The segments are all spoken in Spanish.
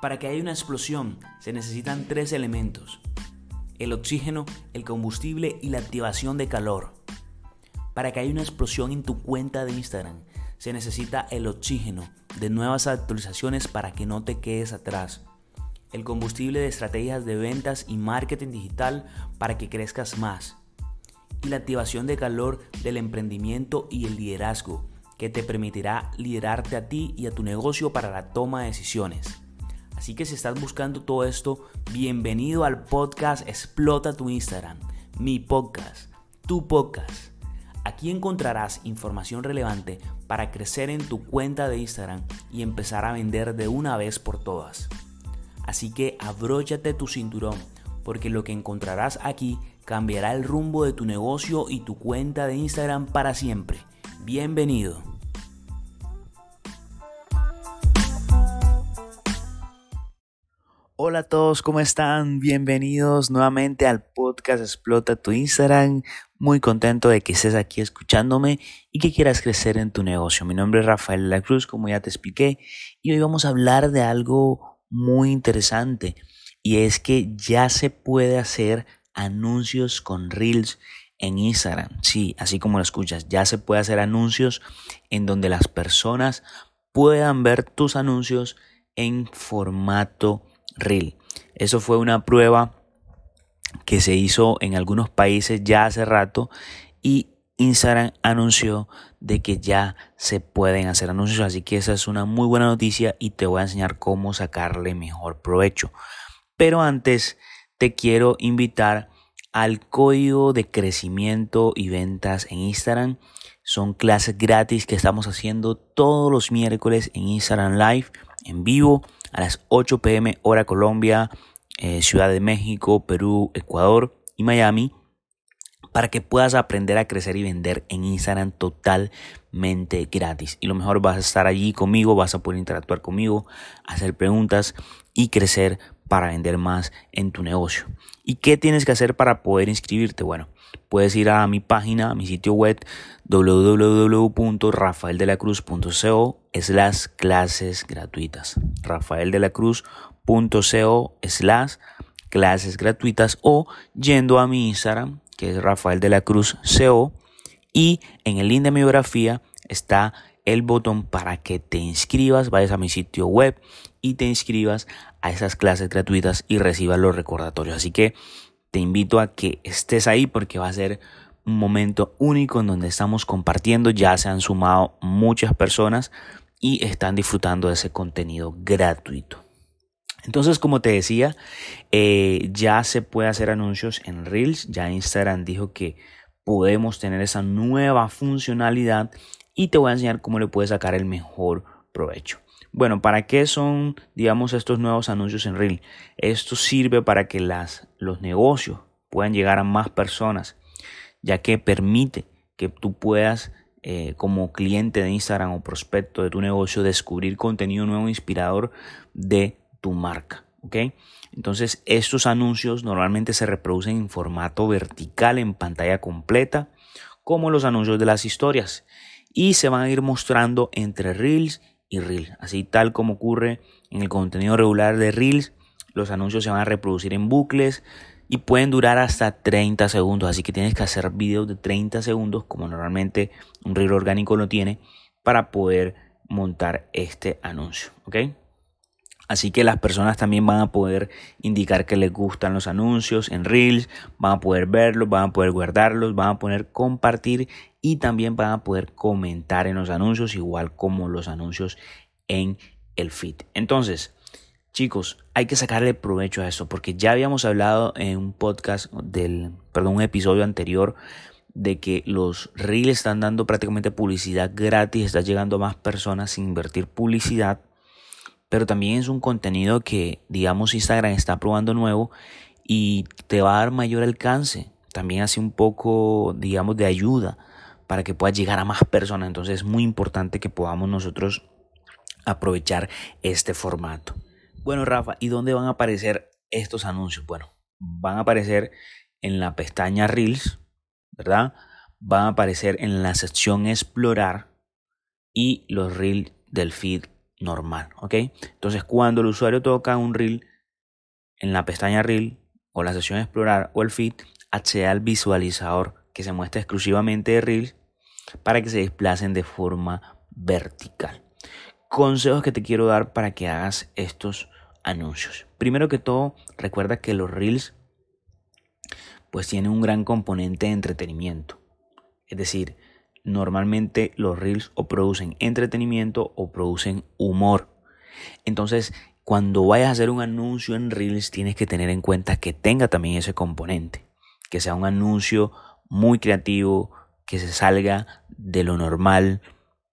Para que haya una explosión se necesitan tres elementos. El oxígeno, el combustible y la activación de calor. Para que haya una explosión en tu cuenta de Instagram se necesita el oxígeno de nuevas actualizaciones para que no te quedes atrás. El combustible de estrategias de ventas y marketing digital para que crezcas más. Y la activación de calor del emprendimiento y el liderazgo que te permitirá liderarte a ti y a tu negocio para la toma de decisiones. Así que si estás buscando todo esto, bienvenido al podcast Explota tu Instagram, mi podcast, tu podcast. Aquí encontrarás información relevante para crecer en tu cuenta de Instagram y empezar a vender de una vez por todas. Así que abróchate tu cinturón, porque lo que encontrarás aquí cambiará el rumbo de tu negocio y tu cuenta de Instagram para siempre. Bienvenido. Hola a todos, ¿cómo están? Bienvenidos nuevamente al podcast Explota tu Instagram. Muy contento de que estés aquí escuchándome y que quieras crecer en tu negocio. Mi nombre es Rafael la Cruz, como ya te expliqué, y hoy vamos a hablar de algo muy interesante y es que ya se puede hacer anuncios con Reels en Instagram. Sí, así como lo escuchas, ya se puede hacer anuncios en donde las personas puedan ver tus anuncios en formato Reel. Eso fue una prueba que se hizo en algunos países ya hace rato y Instagram anunció de que ya se pueden hacer anuncios, así que esa es una muy buena noticia y te voy a enseñar cómo sacarle mejor provecho. Pero antes te quiero invitar al código de crecimiento y ventas en Instagram. Son clases gratis que estamos haciendo todos los miércoles en Instagram Live en vivo a las 8 pm hora Colombia, eh, Ciudad de México, Perú, Ecuador y Miami para que puedas aprender a crecer y vender en Instagram totalmente gratis. Y lo mejor vas a estar allí conmigo, vas a poder interactuar conmigo, hacer preguntas y crecer para vender más en tu negocio. ¿Y qué tienes que hacer para poder inscribirte? Bueno, puedes ir a mi página, a mi sitio web www.rafaeldelacruz.co slash clases gratuitas. rafaeldelacruz.co slash clases gratuitas o yendo a mi Instagram, que es Rafael de la Cruz CO, y en el link de mi biografía está el botón para que te inscribas, vayas a mi sitio web y te inscribas a esas clases gratuitas y recibas los recordatorios. Así que te invito a que estés ahí porque va a ser un momento único en donde estamos compartiendo. Ya se han sumado muchas personas y están disfrutando de ese contenido gratuito. Entonces, como te decía, eh, ya se puede hacer anuncios en Reels. Ya Instagram dijo que podemos tener esa nueva funcionalidad y te voy a enseñar cómo le puedes sacar el mejor provecho. Bueno, ¿para qué son, digamos, estos nuevos anuncios en Reel? Esto sirve para que las, los negocios puedan llegar a más personas ya que permite que tú puedas eh, como cliente de Instagram o prospecto de tu negocio descubrir contenido nuevo inspirador de tu marca. ¿ok? Entonces estos anuncios normalmente se reproducen en formato vertical en pantalla completa como los anuncios de las historias y se van a ir mostrando entre Reels y Reels. Así tal como ocurre en el contenido regular de Reels, los anuncios se van a reproducir en bucles y pueden durar hasta 30 segundos. Así que tienes que hacer videos de 30 segundos, como normalmente un reel orgánico lo tiene, para poder montar este anuncio. ¿ok? Así que las personas también van a poder indicar que les gustan los anuncios en Reels, van a poder verlos, van a poder guardarlos, van a poder compartir y también van a poder comentar en los anuncios, igual como los anuncios en el feed. Entonces, Chicos, hay que sacarle provecho a esto porque ya habíamos hablado en un podcast del, perdón, un episodio anterior de que los reels están dando prácticamente publicidad gratis, está llegando a más personas sin invertir publicidad, pero también es un contenido que, digamos, Instagram está probando nuevo y te va a dar mayor alcance. También hace un poco, digamos, de ayuda para que puedas llegar a más personas. Entonces es muy importante que podamos nosotros aprovechar este formato. Bueno, Rafa, ¿y dónde van a aparecer estos anuncios? Bueno, van a aparecer en la pestaña Reels, ¿verdad? Van a aparecer en la sección Explorar y los Reels del feed normal, ¿ok? Entonces cuando el usuario toca un reel en la pestaña reel o la sesión explorar o el feed, accede al visualizador que se muestra exclusivamente de reels para que se desplacen de forma vertical. Consejos que te quiero dar para que hagas estos anuncios. Primero que todo, recuerda que los reels pues tienen un gran componente de entretenimiento. Es decir, normalmente los reels o producen entretenimiento o producen humor. Entonces, cuando vayas a hacer un anuncio en reels, tienes que tener en cuenta que tenga también ese componente. Que sea un anuncio muy creativo, que se salga de lo normal,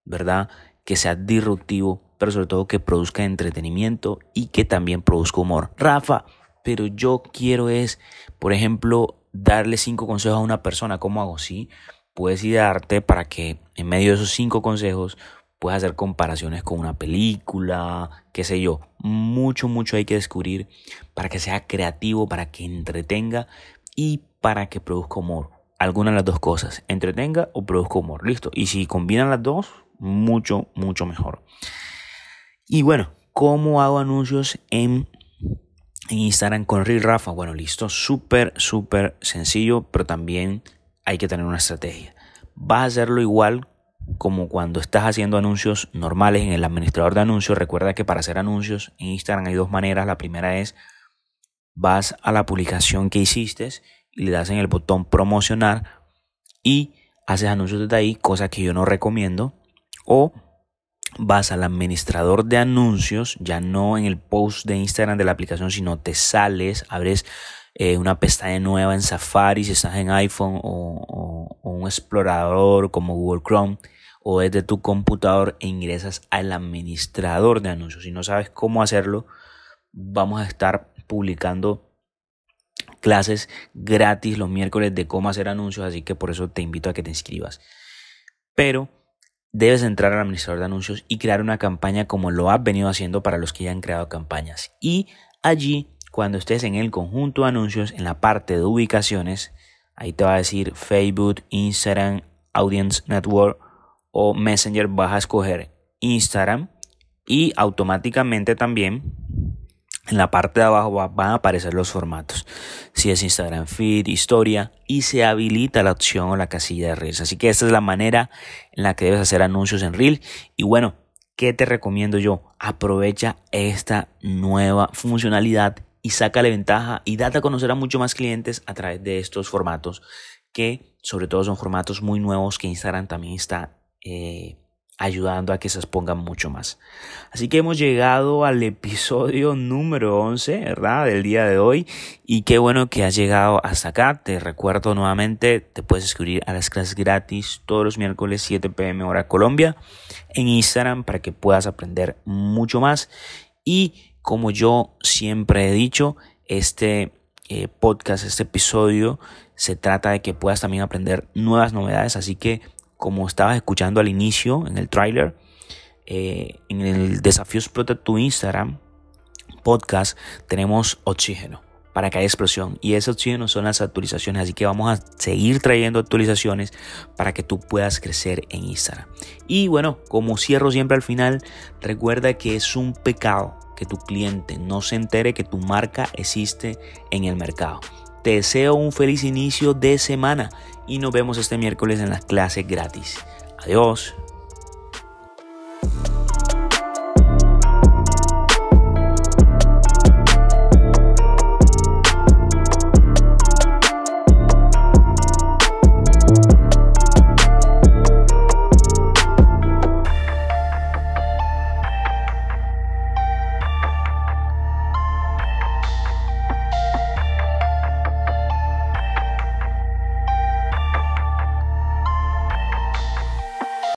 ¿verdad? Que sea disruptivo, pero sobre todo que produzca entretenimiento y que también produzca humor. Rafa, pero yo quiero es, por ejemplo, darle cinco consejos a una persona. ¿Cómo hago? Sí, puedes idearte para que en medio de esos cinco consejos puedas hacer comparaciones con una película, qué sé yo. Mucho, mucho hay que descubrir para que sea creativo, para que entretenga y para que produzca humor. Alguna de las dos cosas, entretenga o produzca humor. Listo. Y si combinan las dos, mucho, mucho mejor. Y bueno, ¿cómo hago anuncios en, Instagram con Real Rafa? Bueno, listo. Súper, súper sencillo, pero también hay que tener una estrategia. Vas a hacerlo igual como cuando estás haciendo anuncios normales en el administrador de anuncios. Recuerda que para hacer anuncios en Instagram hay dos maneras. La primera es vas a la publicación que hiciste y le das en el botón promocionar y haces anuncios desde ahí, cosa que yo no recomiendo. O vas al administrador de anuncios, ya no en el post de Instagram de la aplicación, sino te sales, abres eh, una pestaña nueva en Safari si estás en iPhone o, un explorador como Google Chrome o desde tu computador e ingresas al administrador de anuncios. Si no sabes cómo hacerlo, vamos a estar publicando clases gratis los miércoles de cómo hacer anuncios, así que por eso te invito a que te inscribas. Pero debes entrar al administrador de anuncios y crear una campaña como lo has venido haciendo para los que ya han creado campañas. Y allí cuando estés en el conjunto de anuncios, en la parte de ubicaciones, ahí te va a decir Facebook, Instagram, Audience Network o Messenger, vas a escoger Instagram y automáticamente también en la parte de abajo van a aparecer los formatos. Si es Instagram Feed, historia y se habilita la opción o la casilla de Reels. Así que esta es la manera en la que debes hacer anuncios en Reel. Y bueno, ¿qué te recomiendo yo? Aprovecha esta nueva funcionalidad y sácale ventaja y date a conocer a mucho más clientes a través de estos formatos que sobre todo son formatos muy nuevos que Instagram también está eh, ayudando a que se expongan mucho más. Así que hemos llegado al episodio número 11, ¿verdad? Del día de hoy. Y qué bueno que has llegado hasta acá. Te recuerdo nuevamente, te puedes escribir a las clases gratis todos los miércoles 7 pm hora Colombia en Instagram para que puedas aprender mucho más. Y como yo siempre he dicho, este eh, podcast, este episodio, se trata de que puedas también aprender nuevas novedades. Así que, como estabas escuchando al inicio en el trailer, eh, en el desafío Explota tu Instagram podcast, tenemos oxígeno para haya explosión. Y ese oxígeno son las actualizaciones. Así que vamos a seguir trayendo actualizaciones para que tú puedas crecer en Instagram. Y bueno, como cierro siempre al final, recuerda que es un pecado que tu cliente no se entere que tu marca existe en el mercado. Te deseo un feliz inicio de semana y nos vemos este miércoles en las clases gratis. Adiós.